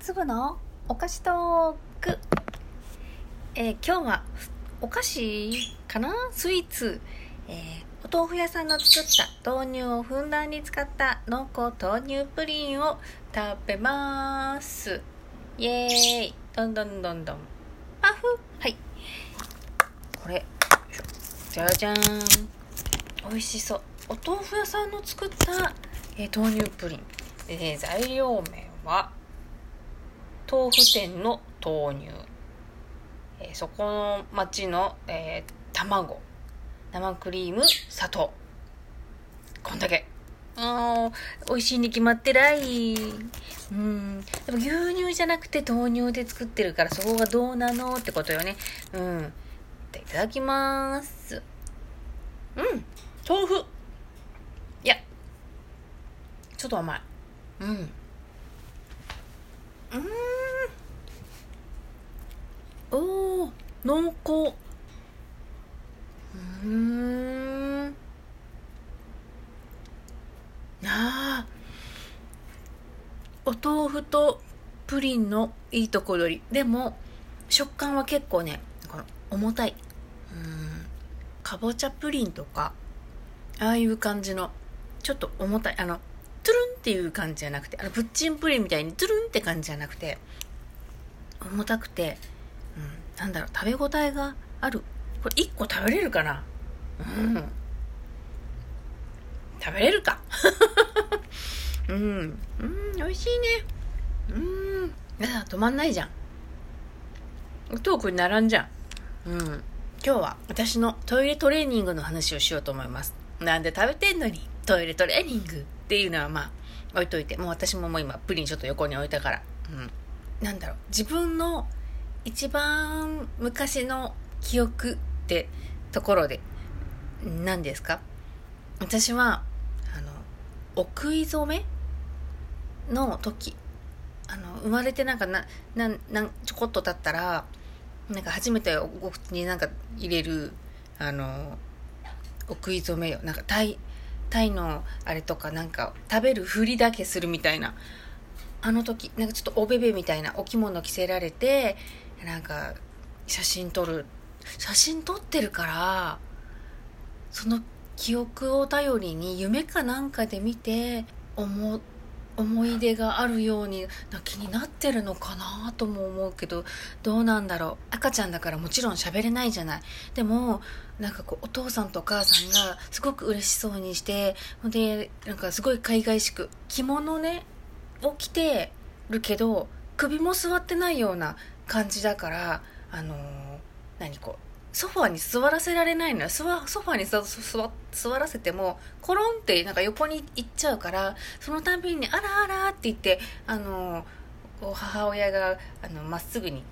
粒のお菓子トーク、えー今日はお菓子かな？スイーツ、えーお豆腐屋さんの作った豆乳をふんだんに使った濃厚豆乳プリンを食べます。イエーイ。どんどんどんどん。パフ。はい。これ。じゃじゃーん。美味しそう。お豆腐屋さんの作った、えー豆乳プリン、えー材料名は？豆腐店の豆乳、えーそこの町の、えー卵。生クリーム砂糖。こんだけ。あー美味しいに決まってない。うん。でも牛乳じゃなくて豆乳で作ってるからそこがどうなのってことよね。うん。いただきます。うん。豆腐。いや。ちょっと甘い。うんうーんおー濃厚。うーん。あ。お豆腐とプリンのいいとこ取り。でも食感は結構ねこの重たい。うん。かぼちゃプリンとかああいう感じのちょっと重たい。あのトゥルンっていう感じじゃなくてあのプッチンプリンみたいにトゥルンって感じじゃなくて重たくて、うん、なんだろう食べ応えがある。これ1個食べれるかな？うん。食べれるか？うん。うん美味しいね。うん。いや止まんないじゃん。トークに並んじゃん。うん。今日は私のトイレトレーニングの話をしようと思います。なんで食べてんのに？トイレトレーニングっていうのはまあ置いといて。もう私ももう今プリンちょっと横に置いたから。うん。なんだろう。自分の一番昔の記憶ってところで何ですか？私はあのお食い初めの時あの生まれてなんかななんなちょこっと経ったらなんか初めておお口になんか入れるあのお食い初めよ。なんかタイタイのあれとかなんか食べるふりだけするみたいな。あの時なんかちょっとおべべみたいなお着物着せられてなんか写真撮る。写真撮ってるからその記憶を頼りに夢かなんかで見て思思い出があるようにな気になってるのかなとも思うけどどうなんだろう。赤ちゃんだからもちろん喋れないじゃない。でもなんかこうお父さんとお母さんがすごく嬉しそうにしてほんでなんかすごい海外しく着物ねを着てるけど首も座ってないような感じだからあのー何こうソファーに座らせられないのよ。ソファソファーに座座座らせてもコロンってなんか横に行っちゃうからそのたびに「あらあら」って言ってあのーこう母親があのまっすぐに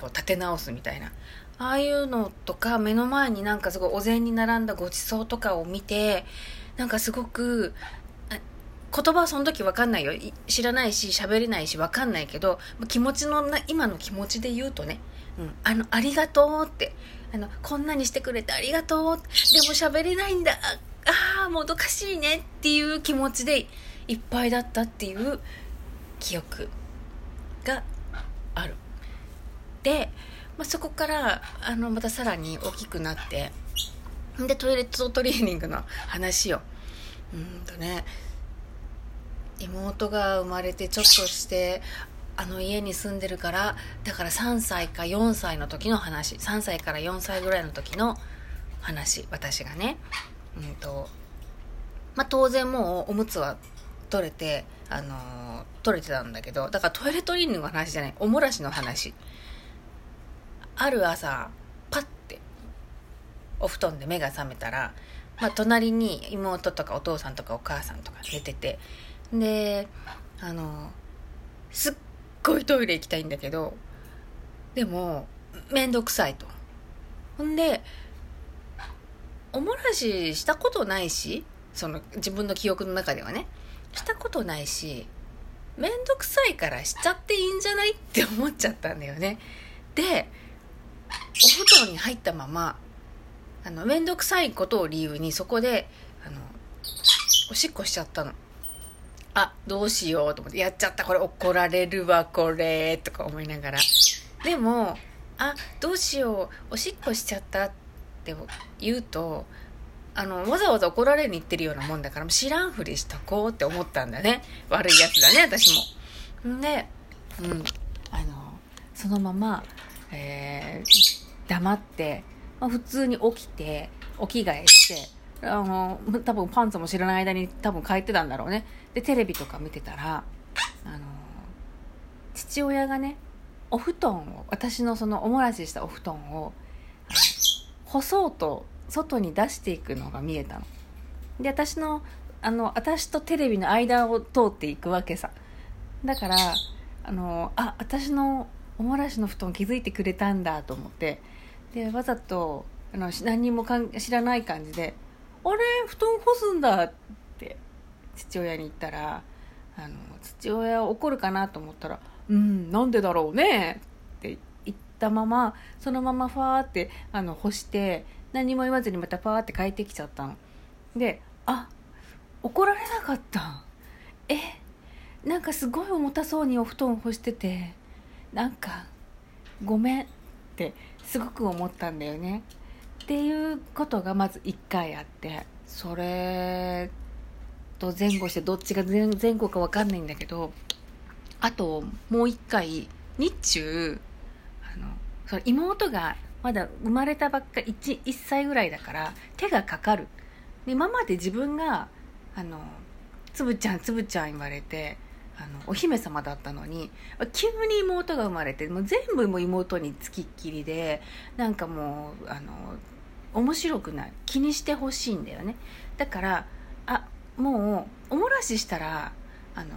こう立て直すみたいな。ああいうのとか目の前になんかすごいお膳に並んだごちそうとかを見てなんかすごく言葉はその時わかんないよ。い知らないし喋れないしわかんないけど気持ちのな今の気持ちで言うとね、うん、あのありがとうって。あのこんなにしてくれてありがとうでも喋れないんだ。ああもどかしいね。っていう気持ちでいっぱいだったっていう記憶がある。で、まあ、そこからあのまたさらに大きくなって。でトイレットトレーニングの話をうんとね妹が生まれてちょっとしてあの家に住んでるからだから3歳か4歳の時の話。3歳から4歳ぐらいの時の話私がね。うんとまあ当然もうおむつは取れてあのー取れてたんだけどだからトイレトレーニングの話じゃないおもらしの話。ある朝パッてお布団で目が覚めたら、まあ、隣に妹とかお父さんとかお母さんとか寝ててであのすっごいトイレ行きたいんだけどでも面倒くさいと。ほんでおもらししたことないしその自分の記憶の中ではね。したことないし面倒くさいからしちゃっていいんじゃないって思っちゃったんだよね。でお布団に入ったままあの面倒くさいことを理由にそこであのおしっこしちゃったの。あどうしようと思ってやっちゃった。これ怒られるわこれとか思いながら。でもあどうしようおしっこしちゃったって言うとあのわざわざ怒られに行ってるようなもんだから知らんふりしとこうって思ったんだね。悪いやつだね私も。んでうんあのそのまま、えー、黙って、まあ、普通に起きてお着替えしてあの多分パンツも知らない間に多分帰ってたんだろうね。でテレビとか見てたらあの父親がねお布団を私のそのおもらししたお布団を干そうと外に出していくのが見えたの。で私のあの私とテレビの間を通っていくわけさ。だからあのあ私のおもらしの布団気づいてくれたんだと思って。でわざとあの何にもかん知らない感じであれ布団干すんだって父親に言ったらあの父親は怒るかなと思ったら「うんなんでだろうね」って言ったままそのままファーってあの干して何も言わずにまたファーって帰ってきちゃったの。であ怒られなかったえなんかすごい重たそうにお布団干しててなんかごめんってすごく思ったんだよね。っていうことがまず1回あってそれと前後してどっちが前前後か分かんないんだけどあともう1回日中あのその妹がまだ生まれたばっか 1, 1歳ぐらいだから手がかかる。今まで自分があのつぶちゃんつぶちゃん言われてあのお姫様だったのに急に妹が生まれてもう全部も妹につきっきりでなんかもうあの面白くない。気にしてほしいんだよね。だからあもうおもらししたらあの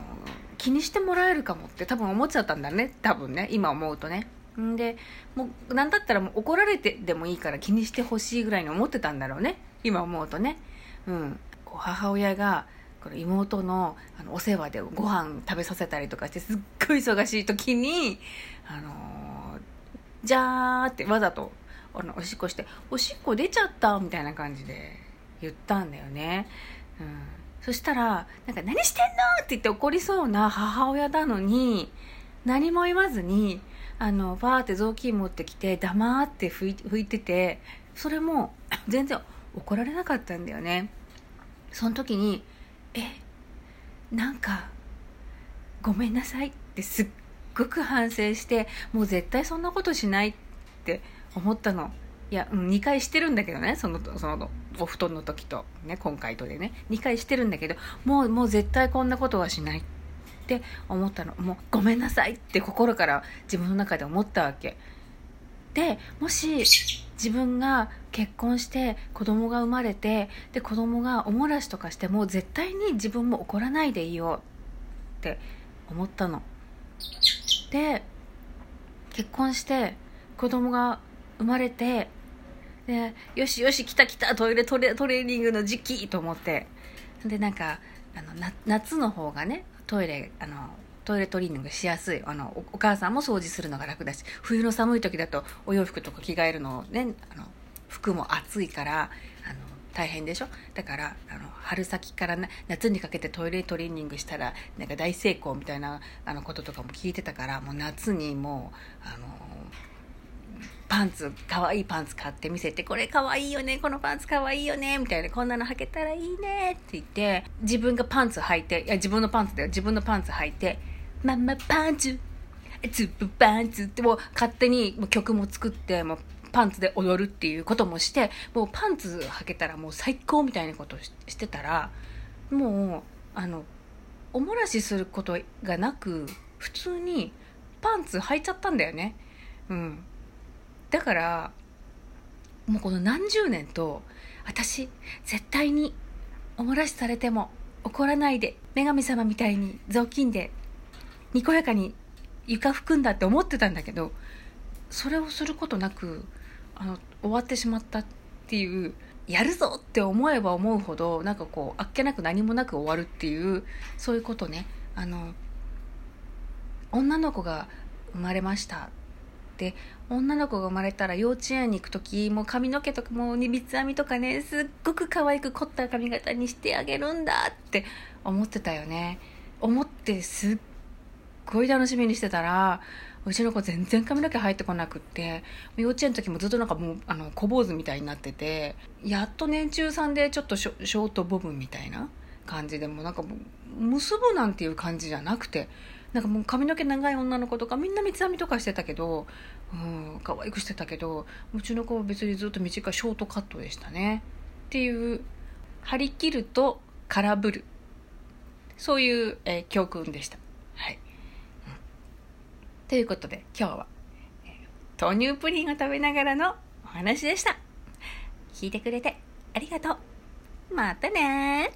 気にしてもらえるかもって多分思っちゃったんだね。多分ね。今思うとね。んでもう何だったらもう怒られてでもいいから気にしてほしいぐらいに思ってたんだろうね。今思うとね。うん。母親がこの妹のあのお世話でご飯食べさせたりとかしてすっごい忙しい時にあのー、じゃーってわざとあのおしっこして「おしっこ出ちゃった」みたいな感じで言ったんだよね、うん、そしたら「なんか何してんの?」って言って怒りそうな母親なのに何も言わずにあのバーって雑巾持ってきて黙って拭い拭いててそれも全然怒られなかったんだよね。その時に「えなんかごめんなさい」ってすっごく反省してもう絶対そんなことしないって思ったの。いや、うん、2回してるんだけどねそのそのお布団の時と、ね、今回とでね。2回してるんだけどもうもう絶対こんなことはしないって思ったの。もうごめんなさいって心から自分の中で思ったわけ。でもし自分が結婚して子供が生まれてで子供がおもらしとかしても絶対に自分も怒らないでいいよって思ったの。で結婚して子供が生まれてでよしよし来た来たトイレトレトレーニングの時期と思って。でなんかあの夏の方がねトイレあのトイレトリーニングしやすい。あのお母さんも掃除するのが楽だし冬の寒い時だとお洋服とか着替えるのねあの服も暑いからあの大変でしょ？だからあの春先から夏にかけてトイレトレーニングしたらなんか大成功みたいなあのこととかも聞いてたからもう夏にもうあのパンツ、可愛いパンツ買って見せて、これ可愛いよね、このパンツ可愛いよね、みたいな、こんなの履けたらいいねって言って、自分がパンツ履いて、いや、自分のパンツだよ、自分のパンツ履いて、ママパンツ、ツップパンツってもう勝手に曲も作って、もうパンツで踊るっていうこともして、もうパンツ履けたらもう最高みたいなことをしてたら、もう、あの、おもらしすることがなく、普通にパンツ履いちゃったんだよね。うん。だからもうこの何十年と私絶対におもらしされても怒らないで女神様みたいに雑巾でにこやかに床拭くんだって思ってたんだけどそれをすることなくあの終わってしまったっていうやるぞって思えば思うほどなんかこうあっけなく何もなく終わるっていうそういうことね。あの女の子が生まれましたって女の子が生まれたら幼稚園に行く時もう髪の毛とかもう三つ編みとかねすっごく可愛く凝った髪型にしてあげるんだって思ってたよね。思ってすっごい楽しみにしてたらうちの子全然髪の毛入ってこなくって幼稚園の時もずっとなんかもうあの小坊主みたいになっててやっと年中さんでちょっとショショートボブみたいな感じでもなんかもう結ぶなんていう感じじゃなくてなんかもう髪の毛長い女の子とかみんな三つ編みとかしてたけど、うん、可愛くしてたけどうちの子は別にずっと短いショートカットでしたね。っていう張り切ると空振る。そういう、えー、教訓でした、ということで今日は、豆乳プリンを食べながらのお話でした。聞いてくれてありがとう。またね